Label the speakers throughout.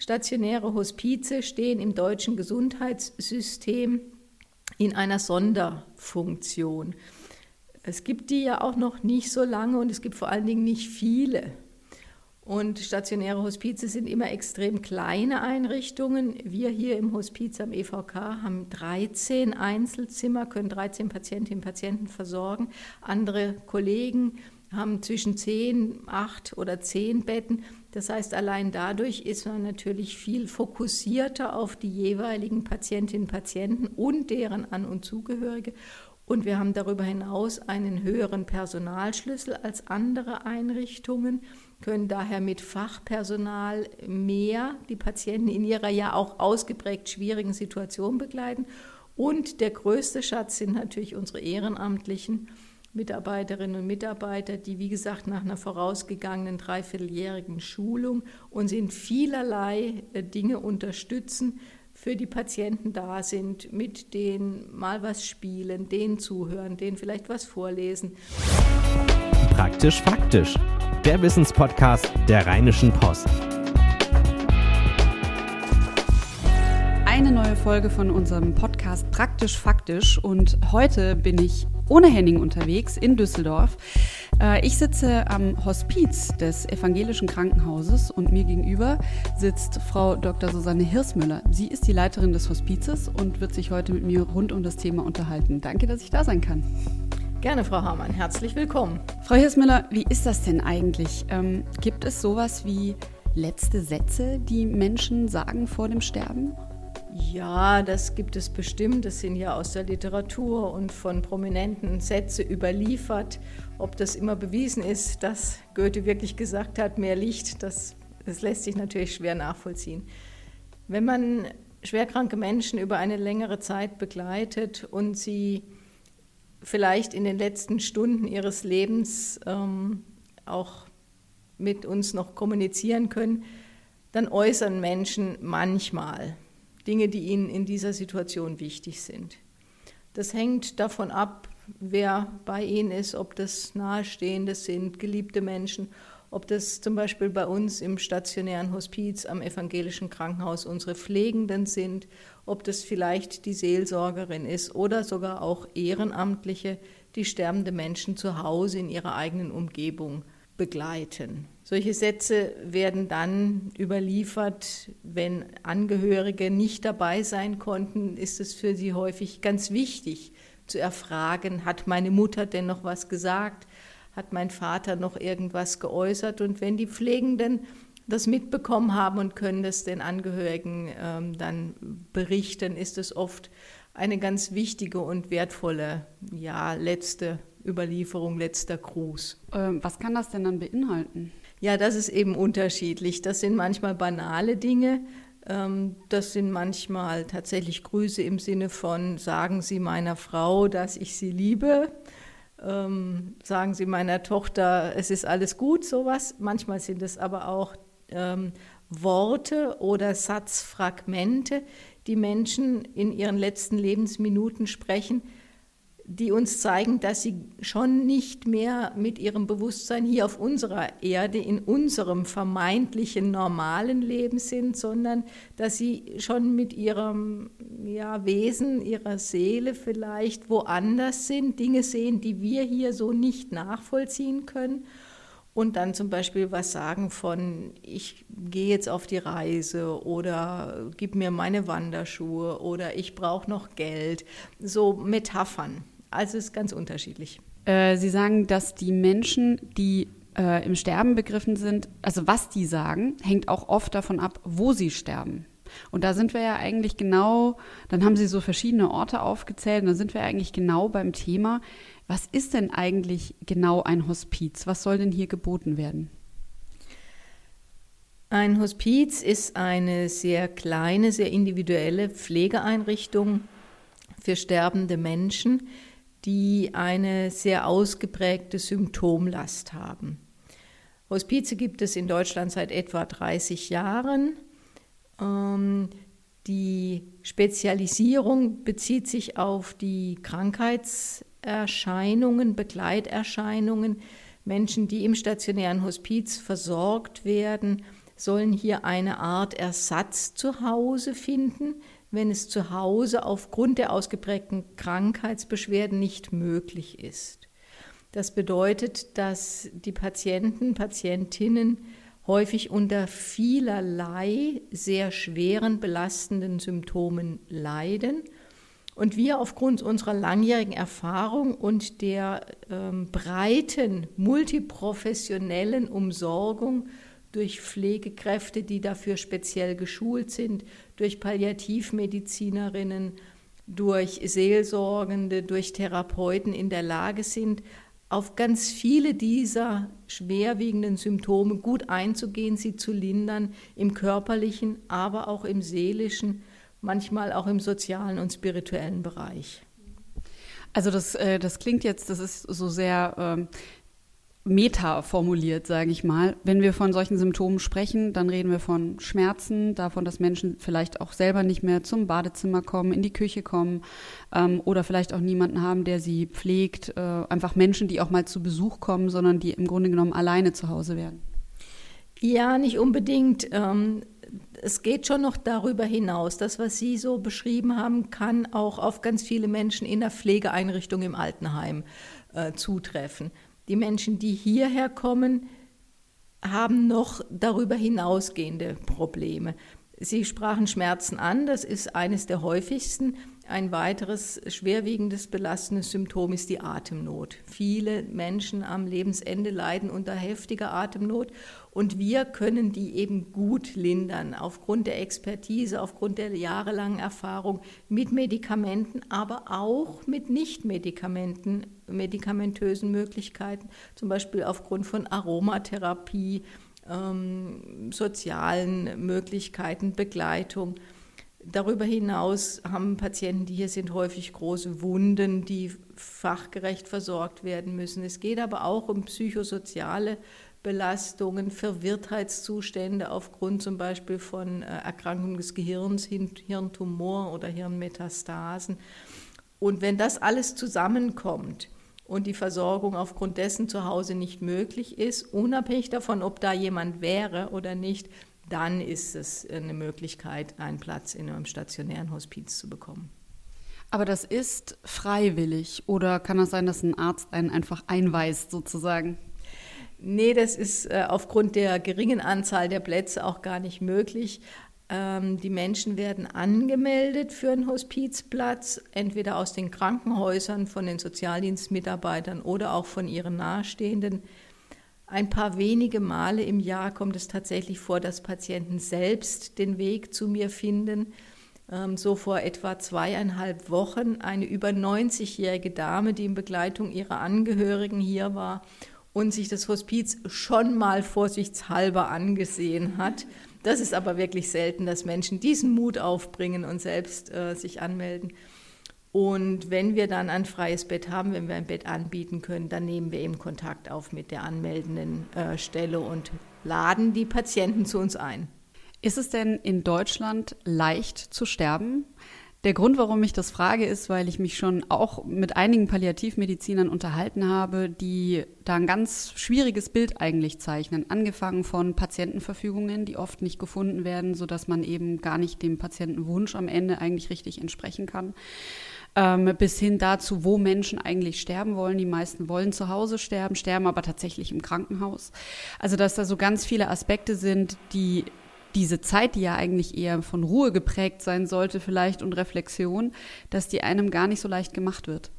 Speaker 1: Stationäre Hospize stehen im deutschen Gesundheitssystem in einer Sonderfunktion. Es gibt die ja auch noch nicht so lange und es gibt vor allen Dingen nicht viele. Und stationäre Hospize sind immer extrem kleine Einrichtungen. Wir hier im Hospiz am EVK haben 13 Einzelzimmer, können 13 Patientinnen und Patienten versorgen. Andere Kollegen haben zwischen 10, 8 oder 10 Betten. Das heißt, allein dadurch ist man natürlich viel fokussierter auf die jeweiligen Patientinnen und Patienten und deren An- und Zugehörige. Und wir haben darüber hinaus einen höheren Personalschlüssel als andere Einrichtungen, können daher mit Fachpersonal mehr die Patienten in ihrer ja auch ausgeprägt schwierigen Situation begleiten. Und der größte Schatz sind natürlich unsere Ehrenamtlichen Mitarbeiterinnen und Mitarbeiter, die, wie gesagt, nach einer vorausgegangenen dreivierteljährigen Schulung uns in vielerlei äh, Dinge unterstützen, für die Patienten da sind, mit denen mal was spielen, denen zuhören, denen vielleicht was vorlesen.
Speaker 2: Praktisch faktisch. Der Wissenspodcast der Rheinischen Post.
Speaker 3: Eine neue Folge von unserem Podcast Praktisch faktisch und heute bin ich ohne Henning unterwegs in Düsseldorf. Äh, ich sitze am Hospiz des Evangelischen Krankenhauses und mir gegenüber sitzt Frau Dr. Susanne Hirsmüller. Sie ist die Leiterin des Hospizes und wird sich heute mit mir rund um das Thema unterhalten. Danke, dass ich da sein kann.
Speaker 1: Gerne, Frau Hamann. Herzlich willkommen.
Speaker 3: Frau Hirsmüller, wie ist das denn eigentlich? Ähm, gibt es sowas wie letzte Sätze, die Menschen sagen vor dem Sterben?
Speaker 1: Ja, das gibt es bestimmt. Das sind ja aus der Literatur und von Prominenten Sätze überliefert. Ob das immer bewiesen ist, dass Goethe wirklich gesagt hat, mehr Licht, das, das lässt sich natürlich schwer nachvollziehen. Wenn man schwerkranke Menschen über eine längere Zeit begleitet und sie vielleicht in den letzten Stunden ihres Lebens ähm, auch mit uns noch kommunizieren können, dann äußern Menschen manchmal Dinge, die ihnen in dieser Situation wichtig sind. Das hängt davon ab, wer bei ihnen ist, ob das Nahestehende sind, geliebte Menschen, ob das zum Beispiel bei uns im stationären Hospiz am evangelischen Krankenhaus unsere Pflegenden sind, ob das vielleicht die Seelsorgerin ist oder sogar auch Ehrenamtliche, die sterbende Menschen zu Hause in ihrer eigenen Umgebung begleiten. Solche Sätze werden dann überliefert, wenn Angehörige nicht dabei sein konnten, ist es für sie häufig ganz wichtig zu erfragen, hat meine Mutter denn noch was gesagt, hat mein Vater noch irgendwas geäußert und wenn die Pflegenden das mitbekommen haben und können das den Angehörigen ähm, dann berichten, ist es oft eine ganz wichtige und wertvolle, ja, letzte Überlieferung, letzter Gruß.
Speaker 3: Ähm, was kann das denn dann beinhalten?
Speaker 1: Ja, das ist eben unterschiedlich. Das sind manchmal banale Dinge. Ähm, das sind manchmal tatsächlich Grüße im Sinne von, sagen Sie meiner Frau, dass ich sie liebe. Ähm, sagen Sie meiner Tochter, es ist alles gut, sowas. Manchmal sind es aber auch ähm, Worte oder Satzfragmente, die Menschen in ihren letzten Lebensminuten sprechen, die uns zeigen, dass sie schon nicht mehr mit ihrem Bewusstsein hier auf unserer Erde, in unserem vermeintlichen normalen Leben sind, sondern dass sie schon mit ihrem ja, Wesen, ihrer Seele vielleicht woanders sind, Dinge sehen, die wir hier so nicht nachvollziehen können. Und dann zum Beispiel was sagen von, ich gehe jetzt auf die Reise oder gib mir meine Wanderschuhe oder ich brauche noch Geld. So Metaphern. Also es ist ganz unterschiedlich.
Speaker 3: Äh, Sie sagen, dass die Menschen, die äh, im Sterben begriffen sind, also was die sagen, hängt auch oft davon ab, wo sie sterben. Und da sind wir ja eigentlich genau, dann haben Sie so verschiedene Orte aufgezählt und da sind wir eigentlich genau beim Thema, was ist denn eigentlich genau ein Hospiz? Was soll denn hier geboten werden?
Speaker 1: Ein Hospiz ist eine sehr kleine, sehr individuelle Pflegeeinrichtung für sterbende Menschen, die eine sehr ausgeprägte Symptomlast haben. Hospize gibt es in Deutschland seit etwa 30 Jahren. Ähm, die Spezialisierung bezieht sich auf die Krankheitserscheinungen, Begleiterscheinungen. Menschen, die im stationären Hospiz versorgt werden, sollen hier eine Art Ersatz zu Hause finden, wenn es zu Hause aufgrund der ausgeprägten Krankheitsbeschwerden nicht möglich ist. Das bedeutet, dass die Patienten, Patientinnen häufig unter vielerlei sehr schweren belastenden Symptomen leiden und wir aufgrund unserer langjährigen Erfahrung und der ähm, breiten multiprofessionellen Umsorgung durch Pflegekräfte, die dafür speziell geschult sind, durch Palliativmedizinerinnen, durch Seelsorgende, durch Therapeuten in der Lage sind, auf ganz viele dieser schwerwiegenden Symptome gut einzugehen, sie zu lindern, im körperlichen, aber auch im seelischen, manchmal auch im sozialen und spirituellen Bereich.
Speaker 3: Also das, äh, das klingt jetzt, das ist so sehr ähm, meta formuliert, sage ich mal. Wenn wir von solchen Symptomen sprechen, dann reden wir von Schmerzen, davon, dass Menschen vielleicht auch selber nicht mehr zum Badezimmer kommen, in die Küche kommen ähm, oder vielleicht auch niemanden haben, der sie pflegt. Äh, einfach Menschen, die auch mal zu Besuch kommen, sondern die im Grunde genommen alleine zu Hause werden.
Speaker 1: Ja, nicht unbedingt. Ähm es geht schon noch darüber hinaus. Das, was Sie so beschrieben haben, kann auch auf ganz viele Menschen in der Pflegeeinrichtung im Altenheim äh, zutreffen. Die Menschen, die hierher kommen, haben noch darüber hinausgehende Probleme. Sie sprachen Schmerzen an, das ist eines der häufigsten. Ein weiteres schwerwiegendes belastendes Symptom ist die Atemnot. Viele Menschen am Lebensende leiden unter heftiger Atemnot und wir können die eben gut lindern aufgrund der Expertise, aufgrund der jahrelangen Erfahrung mit Medikamenten, aber auch mit Nichtmedikamenten, medikamentösen Möglichkeiten, zum Beispiel aufgrund von Aromatherapie, ähm, sozialen Möglichkeiten, Begleitung. Darüber hinaus haben Patienten, die hier sind, häufig große Wunden, die fachgerecht versorgt werden müssen. Es geht aber auch um psychosoziale Belastungen, Verwirrtheitszustände aufgrund zum Beispiel von äh, Erkrankungen des Gehirns, Hirntumor oder Hirnmetastasen. Und wenn das alles zusammenkommt und die Versorgung aufgrund dessen zu Hause nicht möglich ist, unabhängig davon, ob da jemand wäre oder nicht, dann ist es eine Möglichkeit, einen Platz in einem stationären Hospiz zu bekommen.
Speaker 3: Aber das ist freiwillig oder kann das sein, dass ein Arzt einen einfach einweist sozusagen?
Speaker 1: Nee, das ist äh, aufgrund der geringen Anzahl der Plätze auch gar nicht möglich. Ähm, die Menschen werden angemeldet für einen Hospizplatz, entweder aus den Krankenhäusern, von den Sozialdienstmitarbeitern oder auch von ihren Nahestehenden. Ein paar wenige Male im Jahr kommt es tatsächlich vor, dass Patienten selbst den Weg zu mir finden. Ähm, so vor etwa zweieinhalb Wochen eine über 90-jährige Dame, die in Begleitung ihrer Angehörigen hier war und sich das Hospiz schon mal vorsichtshalber angesehen hat. Das ist aber wirklich selten, dass Menschen diesen Mut aufbringen und selbst äh, sich anmelden. Und wenn wir dann ein freies Bett haben, wenn wir ein Bett anbieten können, dann nehmen wir eben Kontakt auf mit der anmeldenden äh, Stelle und laden die Patienten zu uns ein.
Speaker 3: Ist es denn in Deutschland leicht zu sterben? Der Grund, warum ich das frage, ist, weil ich mich schon auch mit einigen Palliativmedizinern unterhalten habe, die da ein ganz schwieriges Bild eigentlich zeichnen. Angefangen von Patientenverfügungen, die oft nicht gefunden werden, sodass man eben gar nicht dem Patientenwunsch am Ende eigentlich richtig entsprechen kann ähm, bis hin dazu, wo Menschen eigentlich sterben wollen. Die meisten wollen zu Hause sterben, sterben aber tatsächlich im Krankenhaus. Also dass da so ganz viele Aspekte sind, die diese Zeit, die ja eigentlich eher von Ruhe geprägt sein sollte vielleicht und Reflexion, dass die einem gar nicht so leicht gemacht wird.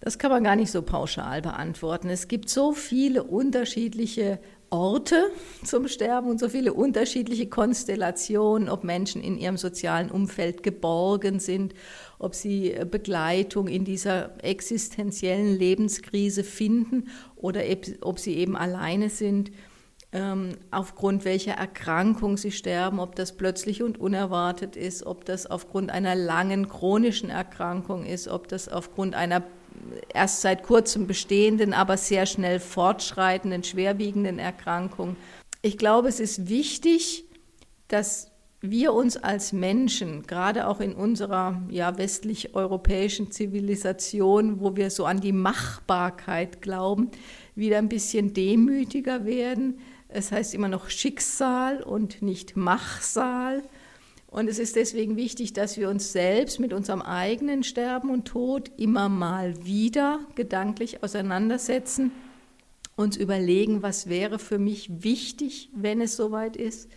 Speaker 1: Das kann man gar nicht so pauschal beantworten. Es gibt so viele unterschiedliche Orte zum Sterben und so viele unterschiedliche Konstellationen, ob Menschen in ihrem sozialen Umfeld geborgen sind, ob sie äh, Begleitung in dieser existenziellen Lebenskrise finden oder ob sie eben alleine sind, ähm, aufgrund welcher Erkrankung sie sterben, ob das plötzlich und unerwartet ist, ob das aufgrund einer langen chronischen Erkrankung ist, ob das aufgrund einer erst seit kurzem bestehenden, aber sehr schnell fortschreitenden, schwerwiegenden Erkrankung. Ich glaube, es ist wichtig, dass wir uns als Menschen, gerade auch in unserer ja, westlich-europäischen Zivilisation, wo wir so an die Machbarkeit glauben, wieder ein bisschen demütiger werden, Es heißt immer noch Schicksal und nicht Machsal. Und es ist deswegen wichtig, dass wir uns selbst mit unserem eigenen Sterben und Tod immer mal wieder gedanklich auseinandersetzen, uns überlegen, was wäre für mich wichtig, wenn es soweit ist,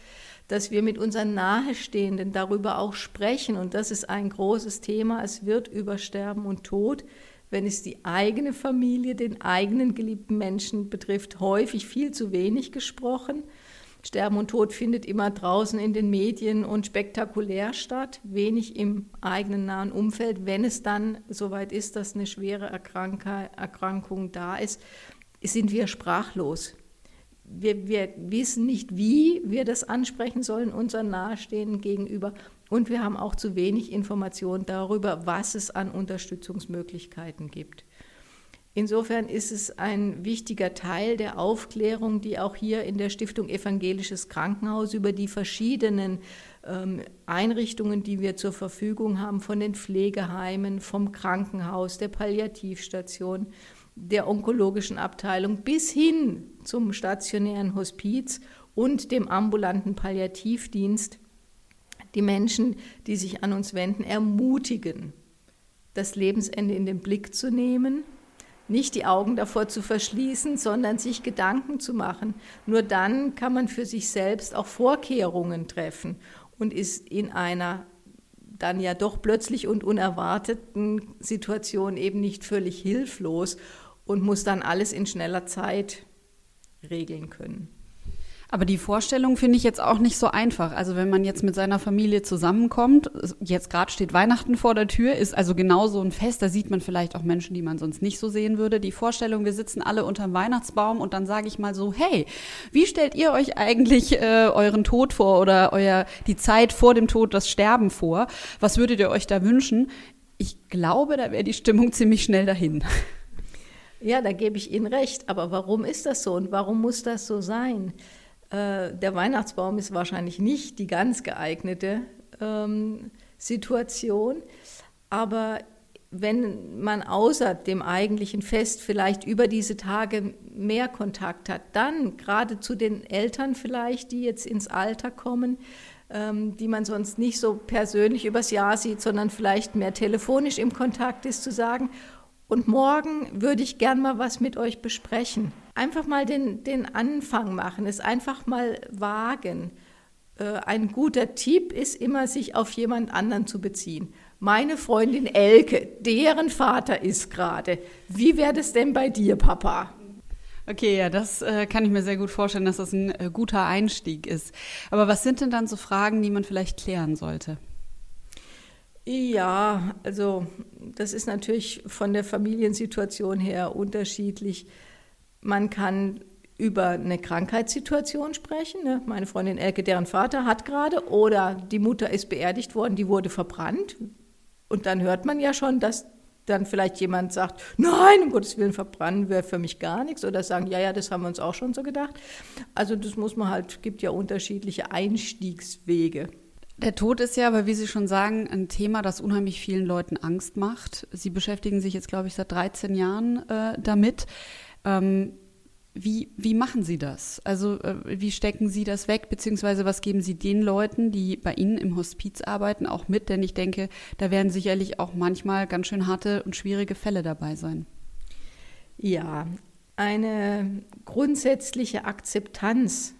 Speaker 1: dass wir mit unseren Nahestehenden darüber auch sprechen. Und das ist ein großes Thema. Es wird über Sterben und Tod, wenn es die eigene Familie, den eigenen geliebten Menschen betrifft, häufig viel zu wenig gesprochen. Sterben und Tod findet immer draußen in den Medien und spektakulär statt, wenig im eigenen nahen Umfeld. Wenn es dann soweit ist, dass eine schwere Erkrankung da ist, sind wir sprachlos. Wir, wir wissen nicht, wie wir das ansprechen sollen unseren Nahestehenden gegenüber. Und wir haben auch zu wenig Informationen darüber, was es an Unterstützungsmöglichkeiten gibt. Insofern ist es ein wichtiger Teil der Aufklärung, die auch hier in der Stiftung Evangelisches Krankenhaus über die verschiedenen ähm, Einrichtungen, die wir zur Verfügung haben, von den Pflegeheimen, vom Krankenhaus, der Palliativstation, der onkologischen Abteilung bis hin zum stationären Hospiz und dem ambulanten Palliativdienst, die Menschen, die sich an uns wenden, ermutigen, das Lebensende in den Blick zu nehmen nicht die Augen davor zu verschließen, sondern sich Gedanken zu machen. Nur dann kann man für sich selbst auch Vorkehrungen treffen und ist in einer dann ja doch plötzlich und unerwarteten Situation eben nicht völlig hilflos und muss dann alles in schneller Zeit regeln können.
Speaker 3: Aber die Vorstellung finde ich jetzt auch nicht so einfach. Also wenn man jetzt mit seiner Familie zusammenkommt, jetzt gerade steht Weihnachten vor der Tür, ist also genau so ein Fest, da sieht man vielleicht auch Menschen, die man sonst nicht so sehen würde. Die Vorstellung, wir sitzen alle unterm Weihnachtsbaum und dann sage ich mal so, hey, wie stellt ihr euch eigentlich äh, euren Tod vor oder euer die Zeit vor dem Tod, das Sterben vor? Was würdet ihr euch da wünschen? Ich glaube, da wäre die Stimmung ziemlich schnell dahin.
Speaker 1: Ja, da gebe ich Ihnen recht. Aber warum ist das so und warum muss das so sein? Äh, der Weihnachtsbaum ist wahrscheinlich nicht die ganz geeignete ähm, Situation, aber wenn man außer dem eigentlichen Fest vielleicht über diese Tage mehr Kontakt hat, dann gerade zu den Eltern vielleicht, die jetzt ins Alter kommen, ähm, die man sonst nicht so persönlich übers Jahr sieht, sondern vielleicht mehr telefonisch im Kontakt ist, zu sagen, und morgen würde ich gern mal was mit euch besprechen. Einfach mal den, den Anfang machen, es einfach mal wagen. Äh, ein guter Tipp ist immer, sich auf jemand anderen zu beziehen. Meine Freundin Elke, deren Vater ist gerade. Wie wäre das denn bei dir, Papa?
Speaker 3: Okay, ja, das äh, kann ich mir sehr gut vorstellen, dass das ein äh, guter Einstieg ist. Aber was sind denn dann so Fragen, die man vielleicht klären sollte?
Speaker 1: Ja, also das ist natürlich von der Familiensituation her unterschiedlich. Man kann über eine Krankheitssituation sprechen. Ne? Meine Freundin Elke, deren Vater hat gerade, oder die Mutter ist beerdigt worden, die wurde verbrannt. Und dann hört man ja schon, dass dann vielleicht jemand sagt, nein, um Gottes Willen, verbrennen wäre für mich gar nichts. Oder sagen, ja, ja, das haben wir uns auch schon so gedacht. Also das muss man halt, gibt ja unterschiedliche Einstiegswege.
Speaker 3: Der Tod ist ja, aber wie Sie schon sagen, ein Thema, das unheimlich vielen Leuten Angst macht. Sie beschäftigen sich jetzt, glaube ich, seit 13 Jahren äh, damit. Ähm, wie, wie machen Sie das? Also äh, wie stecken Sie das weg, beziehungsweise was geben Sie den Leuten, die bei Ihnen im Hospiz arbeiten, auch mit? Denn ich denke, da werden sicherlich auch manchmal ganz schön harte und schwierige Fälle dabei sein.
Speaker 1: Ja, eine grundsätzliche Akzeptanz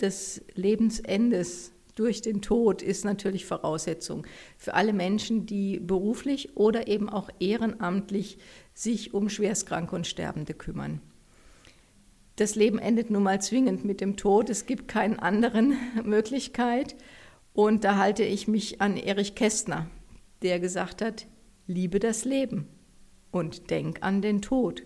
Speaker 1: des Lebensendes durch den Tod ist natürlich Voraussetzung für alle Menschen, die beruflich oder eben auch ehrenamtlich sich um Schwerstkranke und Sterbende kümmern. Das Leben endet nun mal zwingend mit dem Tod. Es gibt keine andere Möglichkeit. Und da halte ich mich an Erich Kästner, der gesagt hat, liebe das Leben und denk an den Tod.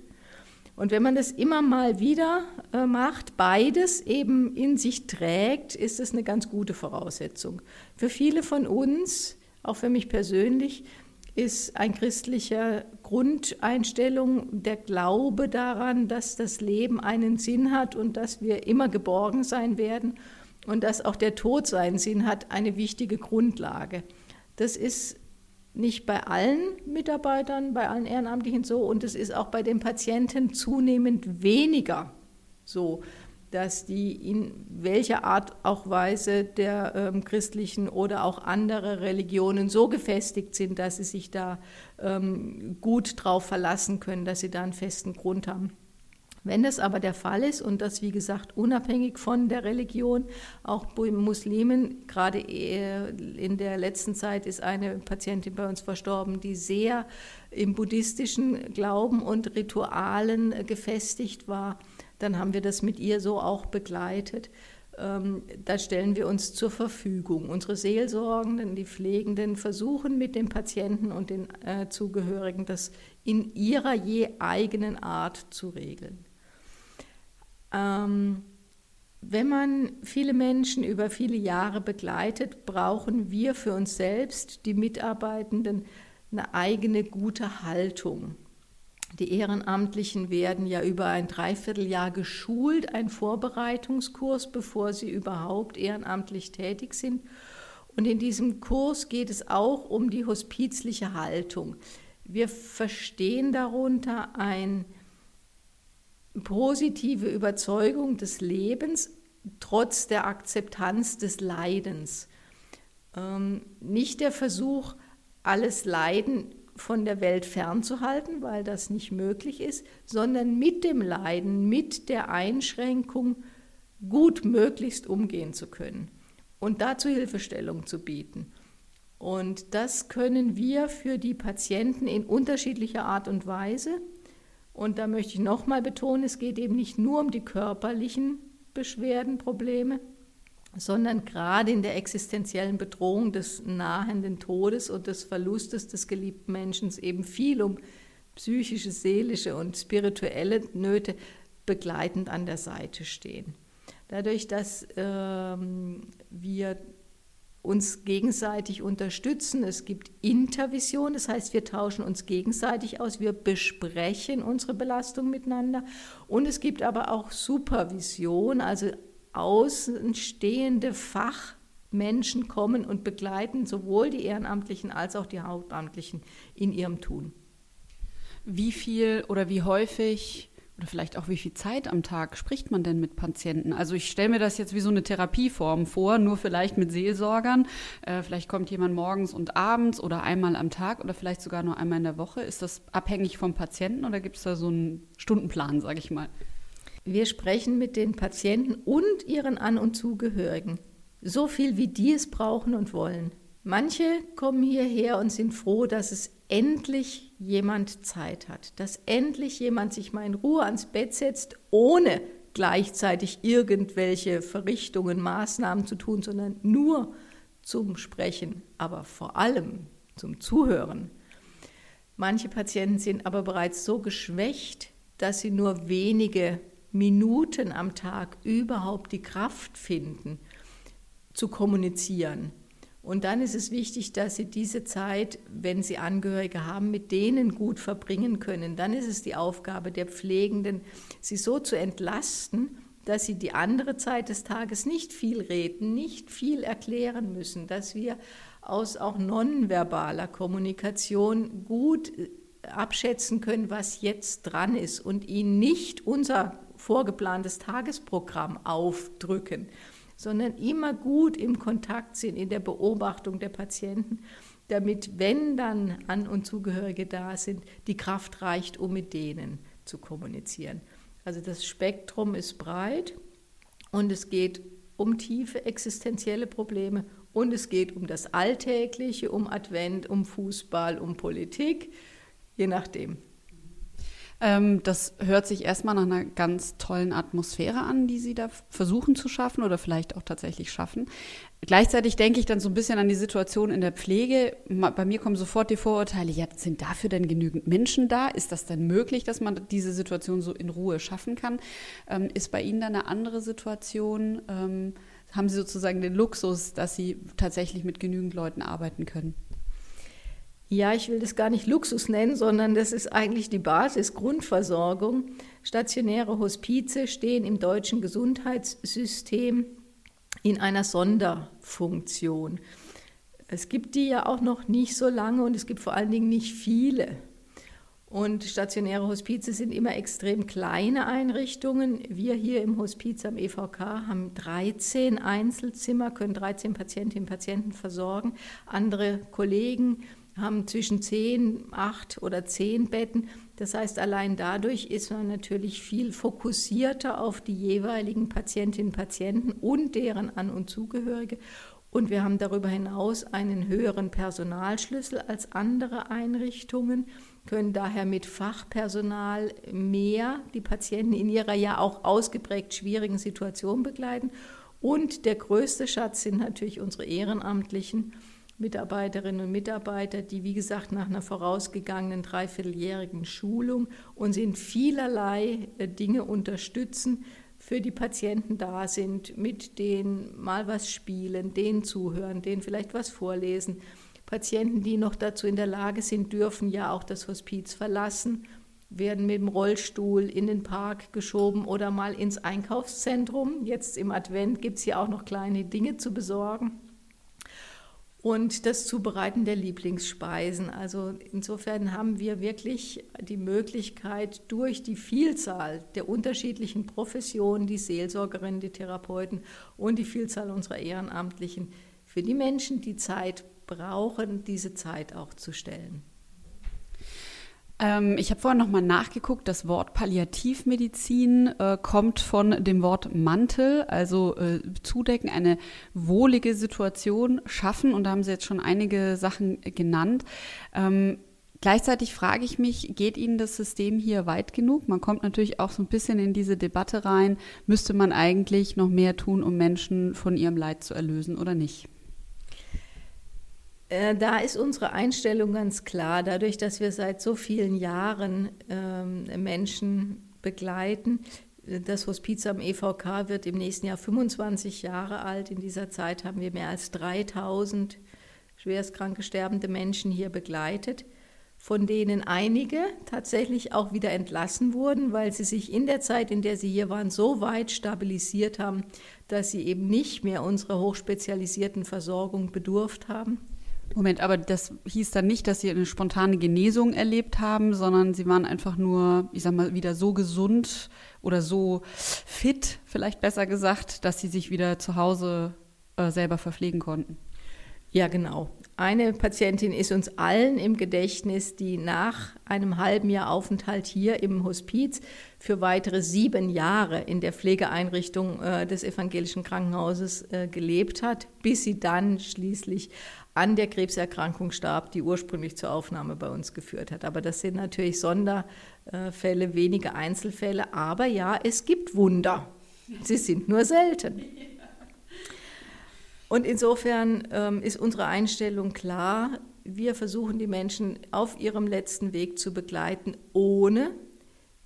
Speaker 1: Und wenn man das immer mal wieder äh, macht, beides eben in sich trägt, ist es eine ganz gute Voraussetzung. Für viele von uns, auch für mich persönlich, ist ein christlicher Grundeinstellung der Glaube daran, dass das Leben einen Sinn hat und dass wir immer geborgen sein werden und dass auch der Tod seinen Sinn hat, eine wichtige Grundlage. Das ist nicht bei allen Mitarbeitern, bei allen Ehrenamtlichen so und es ist auch bei den Patienten zunehmend weniger so. dass die in welcher Art auch Weise der ähm, christlichen oder auch andere Religionen so gefestigt sind, dass sie sich da ähm, gut drauf verlassen können, dass sie da einen festen Grund haben. Wenn das aber der Fall ist und das, wie gesagt, unabhängig von der Religion, auch bei Muslimen, gerade in der letzten Zeit ist eine Patientin bei uns verstorben, die sehr im buddhistischen Glauben und Ritualen gefestigt war, dann haben wir das mit ihr so auch begleitet. Ähm, da stellen wir uns zur Verfügung. Unsere Seelsorgenden, die Pflegenden versuchen mit den Patienten und den äh, Zugehörigen das in ihrer je eigenen Art zu regeln. Ähm, wenn man viele Menschen über viele Jahre begleitet, brauchen wir für uns selbst, die Mitarbeitenden, eine eigene gute Haltung. Die Ehrenamtlichen werden ja über ein Dreivierteljahr geschult, ein Vorbereitungskurs, bevor sie überhaupt ehrenamtlich tätig sind. Und in diesem Kurs geht es auch um die hospizliche Haltung. Wir verstehen darunter ein positive Überzeugung des Lebens trotz der Akzeptanz des Leidens. Ähm, nicht der Versuch, alles Leiden von der Welt fernzuhalten, weil das nicht möglich ist, sondern mit dem Leiden, mit der Einschränkung gut möglichst umgehen zu können und dazu Hilfestellung zu bieten. Und das können wir für die Patienten in unterschiedlicher Art und Weise. Und da möchte ich nochmal betonen, es geht eben nicht nur um die körperlichen Beschwerden, Probleme, sondern gerade in der existenziellen Bedrohung des nahenden Todes und des Verlustes des geliebten Menschen eben viel um psychische, seelische und spirituelle Nöte begleitend an der Seite stehen. Dadurch, dass ähm, wir uns gegenseitig unterstützen. Es gibt Intervision, das heißt, wir tauschen uns gegenseitig aus, wir besprechen unsere Belastung miteinander. Und es gibt aber auch Supervision, also außenstehende Fachmenschen kommen und begleiten sowohl die Ehrenamtlichen als auch die Hauptamtlichen in ihrem Tun.
Speaker 3: Wie viel oder wie häufig oder vielleicht auch wie viel Zeit am Tag spricht man denn mit Patienten? Also ich stelle mir das jetzt wie so eine Therapieform vor, nur vielleicht mit Seelsorgern. Äh, vielleicht kommt jemand morgens und abends oder einmal am Tag oder vielleicht sogar nur einmal in der Woche. Ist das abhängig vom Patienten oder gibt es da so einen Stundenplan, sage ich mal?
Speaker 1: Wir sprechen mit den Patienten und ihren An- und Zugehörigen. So viel, wie die es brauchen und wollen. Manche kommen hierher und sind froh, dass es endlich jemand Zeit hat, dass endlich jemand sich mal in Ruhe ans Bett setzt, ohne gleichzeitig irgendwelche Verrichtungen, Maßnahmen zu tun, sondern nur zum Sprechen, aber vor allem zum Zuhören. Manche Patienten sind aber bereits so geschwächt, dass sie nur wenige Minuten am Tag überhaupt die Kraft finden, zu kommunizieren. Und dann ist es wichtig, dass Sie diese Zeit, wenn Sie Angehörige haben, mit denen gut verbringen können. Dann ist es die Aufgabe der Pflegenden, sie so zu entlasten, dass sie die andere Zeit des Tages nicht viel reden, nicht viel erklären müssen, dass wir aus auch nonverbaler Kommunikation gut abschätzen können, was jetzt dran ist und ihnen nicht unser vorgeplantes Tagesprogramm aufdrücken, sondern immer gut im Kontakt sind, in der Beobachtung der Patienten, damit, wenn dann An- und Zugehörige da sind, die Kraft reicht, um mit denen zu kommunizieren. Also das Spektrum ist breit und es geht um tiefe existenzielle Probleme und es geht um das Alltägliche, um Advent, um Fußball, um Politik, je nachdem.
Speaker 3: Ähm, das hört sich erstmal nach einer ganz tollen Atmosphäre an, die Sie da versuchen zu schaffen oder vielleicht auch tatsächlich schaffen. Gleichzeitig denke ich dann so ein bisschen an die Situation in der Pflege. Bei mir kommen sofort die Vorurteile, ja, sind dafür denn genügend Menschen da? Ist das denn möglich, dass man diese Situation so in Ruhe schaffen kann? Ähm, ist bei Ihnen da eine andere Situation? Ähm, haben Sie sozusagen den Luxus, dass Sie tatsächlich mit genügend Leuten arbeiten können?
Speaker 1: Ja, ich will das gar nicht Luxus nennen, sondern das ist eigentlich die Basis, Grundversorgung. Stationäre Hospize stehen im deutschen Gesundheitssystem in einer Sonderfunktion. Es gibt die ja auch noch nicht so lange und es gibt vor allen Dingen nicht viele. Und stationäre Hospize sind immer extrem kleine Einrichtungen. Wir hier im Hospiz am EVK haben 13 Einzelzimmer, können 13 Patientinnen und Patienten versorgen. Andere Kollegen haben zwischen 10, 8 oder 10 Betten. Das heißt, allein dadurch ist man natürlich viel fokussierter auf die jeweiligen Patientinnen und Patienten und deren An- und Zugehörige. Und wir haben darüber hinaus einen höheren Personalschlüssel als andere Einrichtungen können daher mit Fachpersonal mehr die Patienten in ihrer ja auch ausgeprägt schwierigen Situation begleiten. Und der größte Schatz sind natürlich unsere ehrenamtlichen Mitarbeiterinnen und Mitarbeiter, die, wie gesagt, nach einer vorausgegangenen dreivierteljährigen Schulung uns in vielerlei äh, Dinge unterstützen, für die Patienten da sind, mit denen mal was spielen, denen zuhören, denen vielleicht was vorlesen Patienten, die noch dazu in der Lage sind, dürfen ja auch das Hospiz verlassen, werden mit dem Rollstuhl in den Park geschoben oder mal ins Einkaufszentrum. Jetzt im Advent gibt es ja auch noch kleine Dinge zu besorgen. Und das Zubereiten der Lieblingsspeisen. Also insofern haben wir wirklich die Möglichkeit, durch die Vielzahl der unterschiedlichen Professionen, die Seelsorgerinnen, die Therapeuten und die Vielzahl unserer Ehrenamtlichen, für die Menschen die Zeit brauchen, diese Zeit auch zu stellen.
Speaker 3: Ähm, ich habe vorhin nochmal nachgeguckt. Das Wort Palliativmedizin äh, kommt von dem Wort Mantel, also äh, zudecken, eine wohlige Situation schaffen. Und da haben Sie jetzt schon einige Sachen genannt. Ähm, Gleichzeitig frage ich mich, geht Ihnen das System hier weit genug? Man kommt natürlich auch so ein bisschen in diese Debatte rein, müsste man eigentlich noch mehr tun, um Menschen von ihrem Leid zu erlösen oder nicht?
Speaker 1: Äh, da ist unsere Einstellung ganz klar. Dadurch, dass wir seit so vielen Jahren ähm, Menschen begleiten, äh, das Hospiz am EVK wird im nächsten Jahr 25 Jahre alt. In dieser Zeit haben wir mehr als 3000 schwerstkranke sterbende Menschen hier begleitet, von denen einige tatsächlich auch wieder entlassen wurden, weil sie sich in der Zeit, in der sie hier waren, so weit stabilisiert haben, dass sie eben nicht mehr unserer hochspezialisierten Versorgung bedurft haben.
Speaker 3: Moment, aber das hieß dann nicht, dass Sie eine spontane Genesung erlebt haben, sondern Sie waren einfach nur, ich sag mal, wieder so gesund oder so fit, vielleicht besser gesagt, dass Sie sich wieder zu Hause äh, selber verpflegen konnten.
Speaker 1: Ja, genau. Eine Patientin ist uns allen im Gedächtnis, die nach einem halben Jahr Aufenthalt hier im Hospiz für weitere sieben Jahre in der Pflegeeinrichtung äh, des evangelischen Krankenhauses äh, gelebt hat, bis sie dann schließlich an der Krebserkrankung starb, die ursprünglich zur Aufnahme bei uns geführt hat. Aber das sind natürlich Sonderfälle, wenige Einzelfälle. Aber ja, es gibt Wunder. Sie sind nur selten. Und insofern ähm, ist unsere Einstellung klar. Wir versuchen die Menschen auf ihrem letzten Weg zu begleiten, ohne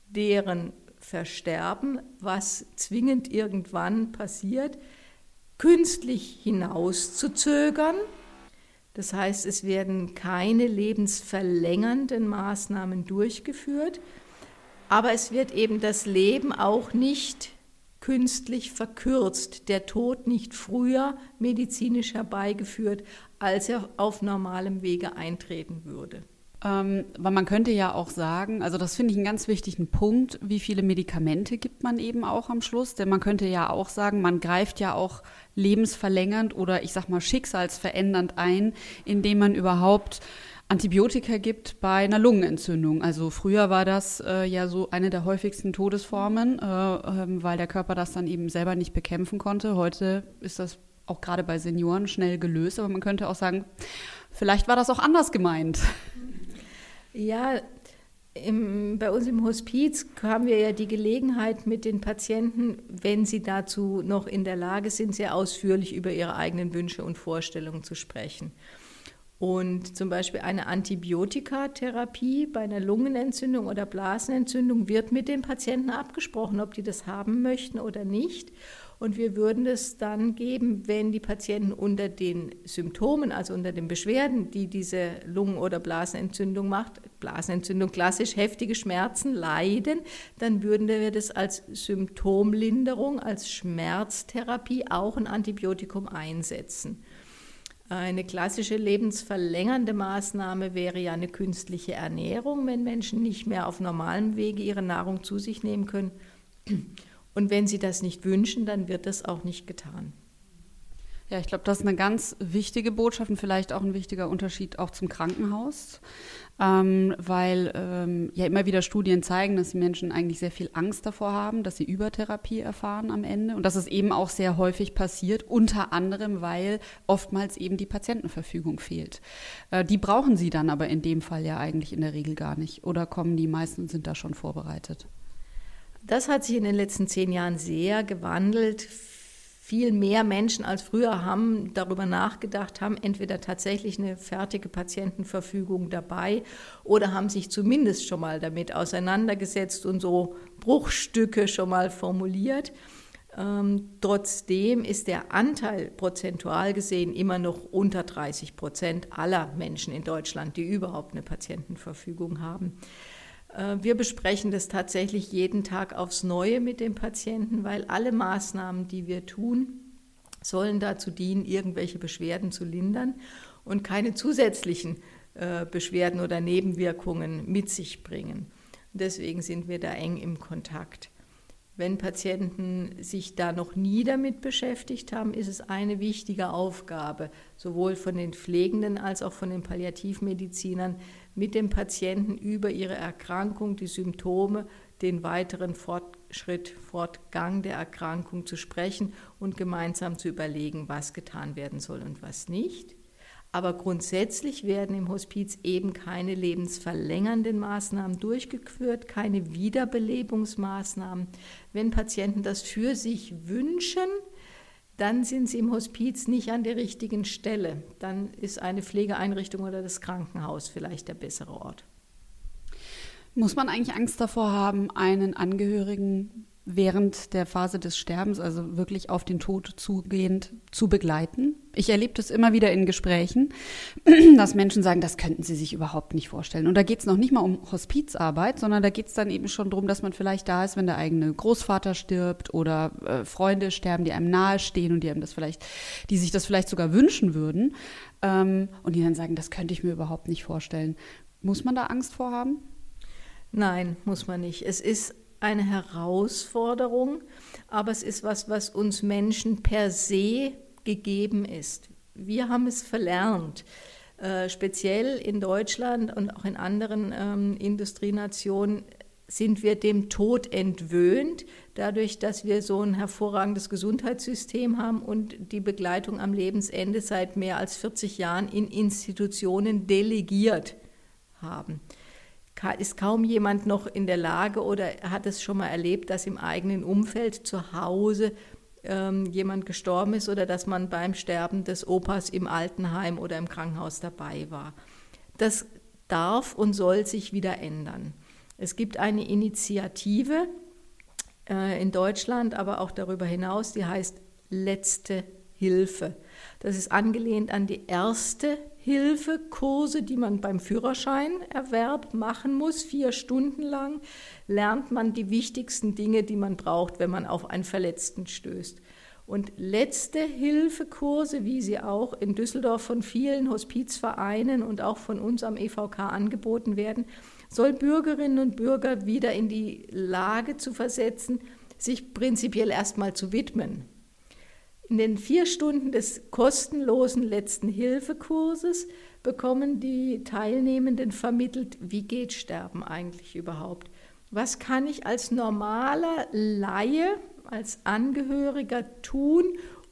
Speaker 1: deren Versterben, was zwingend irgendwann passiert, künstlich hinauszuzögern das heißt, es werden keine lebensverlängernden Maßnahmen durchgeführt, aber es wird eben das Leben auch nicht künstlich verkürzt, der Tod nicht früher medizinisch herbeigeführt, als er auf normalem Wege eintreten würde.
Speaker 3: Ähm, weil man könnte ja auch sagen, also das finde ich einen ganz wichtigen Punkt, wie viele Medikamente gibt man eben auch am Schluss? Denn man könnte ja auch sagen, man greift ja auch lebensverlängernd oder ich sag mal schicksalsverändernd ein, indem man überhaupt Antibiotika gibt bei einer Lungenentzündung. Also früher war das äh, ja so eine der häufigsten Todesformen, äh, äh, weil der Körper das dann eben selber nicht bekämpfen konnte. Heute ist das auch gerade bei Senioren schnell gelöst, aber man könnte auch sagen, vielleicht war das auch anders gemeint.
Speaker 1: Ja, im, bei uns im Hospiz haben wir ja die Gelegenheit mit den Patienten, wenn sie dazu noch in der Lage sind, sehr ausführlich über ihre eigenen Wünsche und Vorstellungen zu sprechen. Und zum Beispiel eine Antibiotikatherapie bei einer Lungenentzündung oder Blasenentzündung wird mit den Patienten abgesprochen, ob die das haben möchten oder nicht. Und wir würden es dann geben, wenn die Patienten unter den Symptomen, also unter den Beschwerden, die diese Lungen- oder Blasenentzündung macht, Blasenentzündung klassisch heftige Schmerzen leiden, dann würden wir das als Symptomlinderung, als Schmerztherapie auch ein Antibiotikum einsetzen. Eine klassische lebensverlängernde Maßnahme wäre ja eine künstliche Ernährung, wenn Menschen nicht mehr auf normalem Wege ihre Nahrung zu sich nehmen können. Und wenn sie das nicht wünschen, dann wird das auch nicht getan.
Speaker 3: Ja, ich glaube, das ist eine ganz wichtige Botschaft und vielleicht auch ein wichtiger Unterschied auch zum Krankenhaus, ähm, weil ähm, ja immer wieder Studien zeigen, dass die Menschen eigentlich sehr viel Angst davor haben, dass sie Übertherapie erfahren am Ende und dass es eben auch sehr häufig passiert, unter anderem, weil oftmals eben die Patientenverfügung fehlt. Äh, die brauchen sie dann aber in dem Fall ja eigentlich in der Regel gar nicht oder kommen die meisten und sind da schon vorbereitet.
Speaker 1: Das hat sich in den letzten zehn Jahren sehr gewandelt viel mehr Menschen als früher haben darüber nachgedacht, haben entweder tatsächlich eine fertige Patientenverfügung dabei oder haben sich zumindest schon mal damit auseinandergesetzt und so Bruchstücke schon mal formuliert. Ähm, trotzdem ist der Anteil prozentual gesehen immer noch unter 30 Prozent aller Menschen in Deutschland, die überhaupt eine Patientenverfügung haben. Äh, wir besprechen das tatsächlich jeden Tag aufs Neue mit dem Patienten, weil alle Maßnahmen, die wir tun, sollen dazu dienen, irgendwelche Beschwerden zu lindern und keine zusätzlichen äh, Beschwerden oder Nebenwirkungen mit sich bringen. Deswegen sind wir da eng im Kontakt. Wenn Patienten sich da noch nie damit beschäftigt haben, ist es eine wichtige Aufgabe, sowohl von den Pflegenden als auch von den Palliativmedizinern, mit dem Patienten über ihre Erkrankung, die Symptome, den weiteren Fortschritt, Fortgang der Erkrankung zu sprechen und gemeinsam zu überlegen, was getan werden soll und was nicht. Aber grundsätzlich werden im Hospiz eben keine lebensverlängernden Maßnahmen durchgeführt, keine Wiederbelebungsmaßnahmen. Wenn Patienten das für sich wünschen, dann sind sie im Hospiz nicht an der richtigen Stelle. Dann ist eine Pflegeeinrichtung oder das Krankenhaus vielleicht der bessere Ort.
Speaker 3: Muss man eigentlich Angst davor haben, einen Angehörigen während der Phase des Sterbens, also wirklich auf den Tod zugehend, zu begleiten. Ich erlebe das immer wieder in Gesprächen, dass Menschen sagen, das könnten sie sich überhaupt nicht vorstellen. Und da geht es noch nicht mal um Hospizarbeit, sondern da geht es dann eben schon darum, dass man vielleicht da ist, wenn der eigene Großvater stirbt oder äh, Freunde sterben, die einem nahestehen und die einem das vielleicht, die sich das vielleicht sogar wünschen würden ähm, und die dann sagen, das könnte ich mir überhaupt nicht vorstellen. Muss man da Angst vor haben?
Speaker 1: Nein, muss man nicht. Es ist eine Herausforderung, aber es ist was, was uns Menschen per se gegeben ist. Wir haben es verlernt. Äh, speziell in Deutschland und auch in anderen ähm, Industrienationen sind wir dem Tod entwöhnt, dadurch, dass wir so ein hervorragendes Gesundheitssystem haben und die Begleitung am Lebensende seit mehr als 40 Jahren in Institutionen delegiert haben ist kaum jemand noch in der Lage oder hat es schon mal erlebt, dass im eigenen Umfeld zu Hause ähm, jemand gestorben ist oder dass man beim Sterben des Opas im Altenheim oder im Krankenhaus dabei war. Das darf und soll sich wieder ändern. Es gibt eine Initiative äh, in Deutschland, aber auch darüber hinaus, die heißt Letzte Hilfe. Das ist angelehnt an die erste Hilfekurse, die man beim Führerscheinerwerb machen muss. Vier Stunden lang lernt man die wichtigsten Dinge, die man braucht, wenn man auf einen Verletzten stößt. Und letzte Hilfekurse, wie sie auch in Düsseldorf von vielen Hospizvereinen und auch von uns am EVK angeboten werden, soll Bürgerinnen und Bürger wieder in die Lage zu versetzen, sich prinzipiell erstmal zu widmen in den vier Stunden des kostenlosen letzten Hilfekurses bekommen die Teilnehmenden vermittelt, wie geht Sterben eigentlich überhaupt? Was kann ich als normaler Laie, als Angehöriger tun,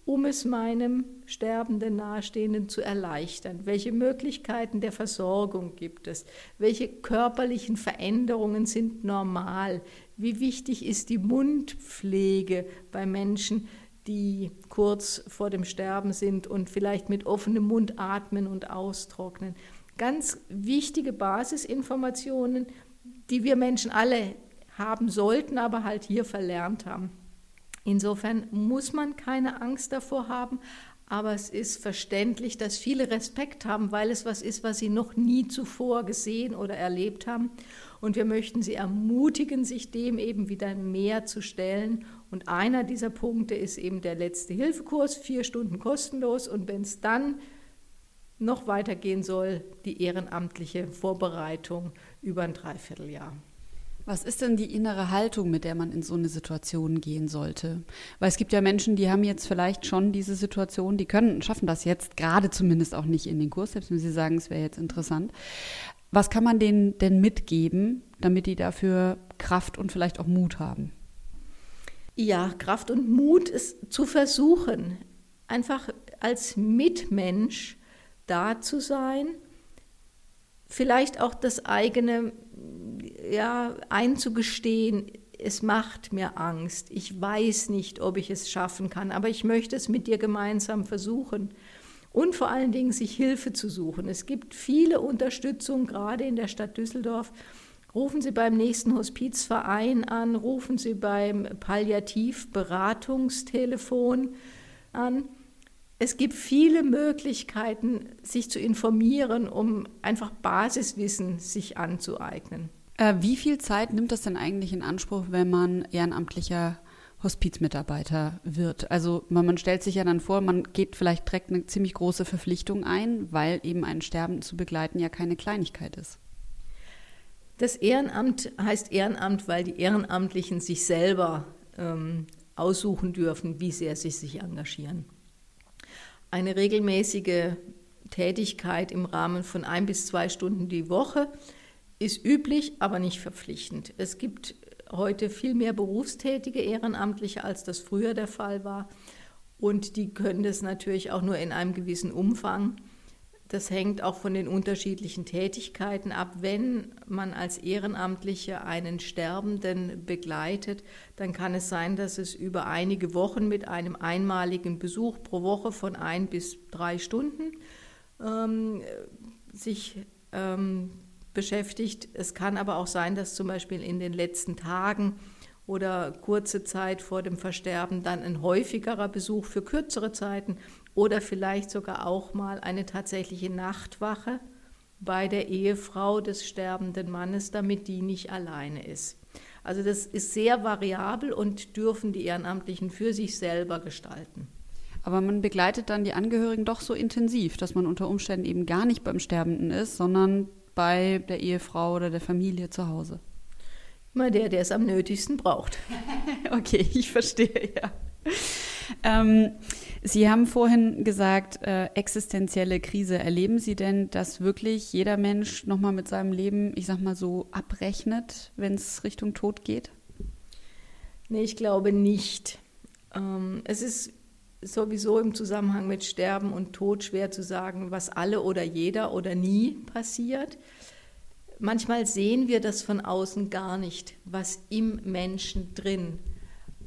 Speaker 1: um es meinem sterbenden Nahestehenden zu erleichtern? Welche Möglichkeiten der Versorgung gibt es? Welche körperlichen Veränderungen sind normal? Wie wichtig ist die Mundpflege bei Menschen, die kurz vor dem Sterben sind und vielleicht mit offenem Mund atmen und austrocknen. Ganz wichtige Basisinformationen, die wir Menschen alle haben sollten, aber halt hier verlernt haben. Insofern muss man keine Angst davor haben, aber es ist verständlich, dass viele Respekt haben, weil es was ist, was sie noch nie zuvor gesehen oder erlebt haben. Und wir möchten sie ermutigen, sich dem eben wieder mehr zu stellen. Und einer dieser Punkte ist eben der letzte Hilfekurs, vier Stunden kostenlos. Und wenn es dann noch weitergehen soll, die ehrenamtliche Vorbereitung über ein Dreivierteljahr.
Speaker 3: Was ist denn die innere Haltung, mit der man in so eine Situation gehen sollte? Weil es gibt ja Menschen, die haben jetzt vielleicht schon diese Situation, die können, schaffen das jetzt gerade zumindest auch nicht in den Kurs, selbst wenn sie sagen, es wäre jetzt interessant. Was kann man denen denn mitgeben, damit die dafür Kraft und vielleicht auch Mut haben?
Speaker 1: Ja, Kraft und Mut ist zu versuchen, einfach als Mitmensch da zu sein, vielleicht auch das eigene ja, einzugestehen, es macht mir Angst, ich weiß nicht, ob ich es schaffen kann, aber ich möchte es mit dir gemeinsam versuchen. Und vor allen Dingen sich Hilfe zu suchen. Es gibt viele Unterstützung, gerade in der Stadt Düsseldorf. Rufen Sie beim nächsten Hospizverein an, rufen Sie beim Palliativberatungstelefon an. Es gibt viele Möglichkeiten, sich zu informieren, um einfach Basiswissen sich anzueignen.
Speaker 3: Äh, wie viel Zeit nimmt das denn eigentlich in Anspruch, wenn man ehrenamtlicher Hospizmitarbeiter wird? Also man, stellt sich ja dann vor, man geht vielleicht direkt eine ziemlich große Verpflichtung ein, weil eben einen Sterbenden zu begleiten ja keine Kleinigkeit ist.
Speaker 1: Das Ehrenamt heißt Ehrenamt, weil die Ehrenamtlichen sich selber ähm, aussuchen dürfen, wie sehr sie sich engagieren eine regelmäßige Tätigkeit im Rahmen von ein bis zwei Stunden die Woche ist üblich, aber nicht verpflichtend. Es gibt heute viel mehr berufstätige Ehrenamtliche, als das früher der Fall war. Und die können das natürlich auch nur in einem gewissen Umfang. Das hängt auch von den unterschiedlichen Tätigkeiten ab. Wenn man als Ehrenamtliche einen Sterbenden begleitet, dann kann es sein, dass es über einige Wochen mit einem einmaligen Besuch pro Woche von ein bis drei Stunden ähm, sich ähm, beschäftigt. Es kann aber auch sein, dass zum Beispiel in den letzten Tagen oder kurze Zeit vor dem Versterben dann ein häufigerer Besuch für kürzere Zeiten oder vielleicht sogar auch mal eine tatsächliche Nachtwache bei der Ehefrau des sterbenden Mannes, damit die nicht alleine ist. Also das ist sehr variabel und dürfen die Ehrenamtlichen für sich selber gestalten.
Speaker 3: Aber man begleitet dann die Angehörigen doch so intensiv, dass man unter Umständen eben gar nicht beim Sterbenden ist, sondern bei der Ehefrau oder der Familie zu Hause.
Speaker 1: Immer der, der es am nötigsten braucht.
Speaker 3: okay, ich verstehe, ja. Ähm, Sie haben vorhin gesagt, äh, existenzielle Krise. Erleben Sie denn, dass wirklich jeder Mensch nochmal mit seinem Leben, ich sag mal so, abrechnet, wenn es Richtung Tod geht?
Speaker 1: Nee, ich glaube nicht. Ähm, es ist sowieso im Zusammenhang mit Sterben und Tod schwer zu sagen, was alle oder jeder oder nie passiert. Manchmal sehen wir das von außen gar nicht, was im Menschen drin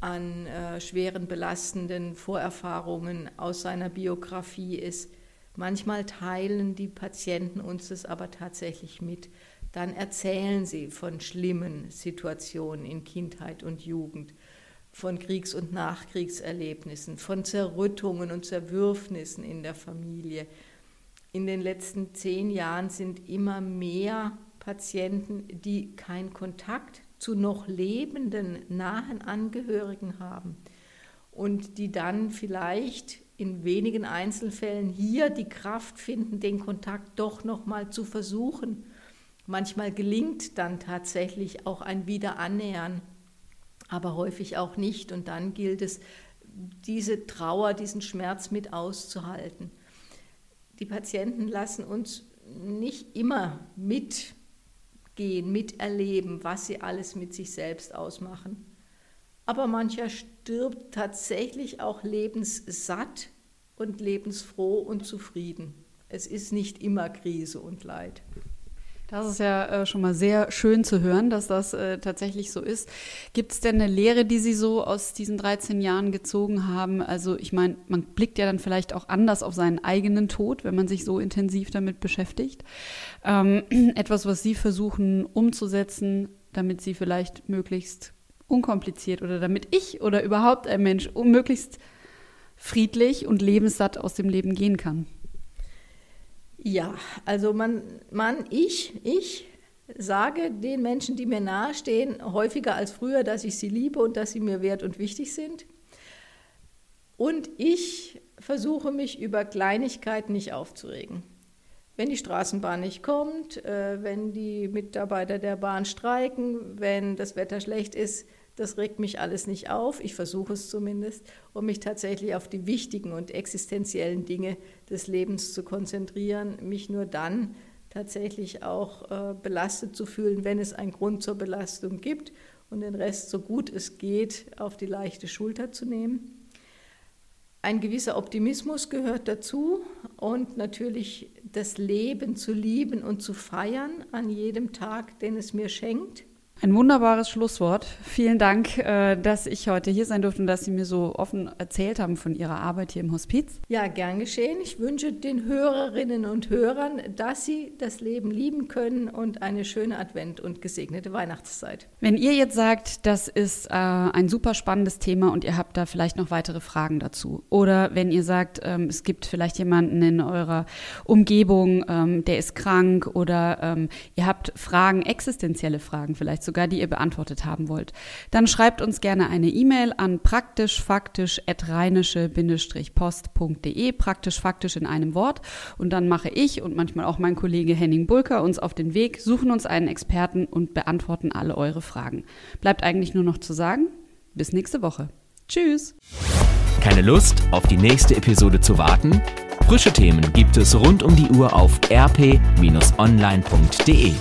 Speaker 1: an äh, schweren belastenden Vorerfahrungen aus seiner Biografie ist. Manchmal teilen die Patienten uns das aber tatsächlich mit. Dann erzählen sie von schlimmen Situationen in Kindheit und Jugend, von Kriegs- und Nachkriegserlebnissen, von Zerrüttungen und Zerwürfnissen in der Familie. In den letzten zehn Jahren sind immer mehr Patienten, die keinen Kontakt zu noch lebenden, nahen Angehörigen haben und die dann vielleicht in wenigen Einzelfällen hier die Kraft finden, den Kontakt doch noch mal zu versuchen. Manchmal gelingt dann tatsächlich auch ein Wiederannähern, aber häufig auch nicht. Und dann gilt es, diese Trauer, diesen Schmerz mit auszuhalten. Die Patienten lassen uns nicht immer mit gehen, miterleben, was sie alles mit sich selbst ausmachen. Aber mancher stirbt tatsächlich auch lebenssatt und lebensfroh und zufrieden. Es ist nicht immer Krise und Leid.
Speaker 3: Das ist ja äh, schon mal sehr schön zu hören, dass das äh, tatsächlich so ist. Gibt es denn eine Lehre, die Sie so aus diesen 13 Jahren gezogen haben? Also ich meine, man blickt ja dann vielleicht auch anders auf seinen eigenen Tod, wenn man sich so intensiv damit beschäftigt. Ähm, etwas, was Sie versuchen umzusetzen, damit Sie vielleicht möglichst unkompliziert oder damit ich oder überhaupt ein Mensch möglichst friedlich und lebenssatt aus dem Leben gehen kann.
Speaker 1: Ja, also man, man, ich, ich sage den Menschen, die mir nahestehen, häufiger als früher, dass ich sie liebe und dass sie mir wert und wichtig sind. Und ich versuche mich über Kleinigkeiten nicht aufzuregen. wenn die Straßenbahn nicht kommt, äh, wenn die Mitarbeiter der Bahn streiken, wenn das Wetter schlecht ist, das regt mich alles nicht auf. Ich versuche es zumindest, um mich tatsächlich auf die wichtigen und existenziellen Dinge des Lebens zu konzentrieren, mich nur dann tatsächlich auch äh, belastet zu fühlen, wenn es einen Grund zur Belastung gibt und den Rest so gut es geht auf die leichte Schulter zu nehmen. Ein gewisser Optimismus gehört dazu und natürlich das Leben zu lieben und zu feiern an jedem Tag, den es mir schenkt.
Speaker 3: Ein wunderbares Schlusswort. Vielen Dank, äh, dass ich heute hier sein durfte und dass Sie mir so offen erzählt haben von Ihrer Arbeit hier im Hospiz.
Speaker 1: Ja, gern geschehen. Ich wünsche den Hörerinnen und Hörern, dass sie das Leben lieben können und eine schöne Advent und gesegnete Weihnachtszeit.
Speaker 3: Wenn ihr jetzt sagt, das ist äh, ein super spannendes Thema und ihr habt da vielleicht noch weitere Fragen dazu, oder wenn ihr sagt, ähm, es gibt vielleicht jemanden in eurer Umgebung, ähm, der ist krank, oder ähm, ihr habt Fragen, existenzielle Fragen vielleicht sogar, die ihr beantwortet haben wollt, dann schreibt uns gerne eine E-Mail an praktischfaktisch-rheinische-post.de, praktisch faktisch in einem Wort. Und dann mache ich und manchmal auch mein Kollege Henning Bulker uns auf den Weg, suchen uns einen Experten und beantworten alle eure Fragen. Bleibt eigentlich nur noch zu sagen, bis nächste Woche. Tschüss!
Speaker 2: Keine Lust, auf die nächste Episode zu warten? Frische Themen gibt es rund um die Uhr auf rp-online.de.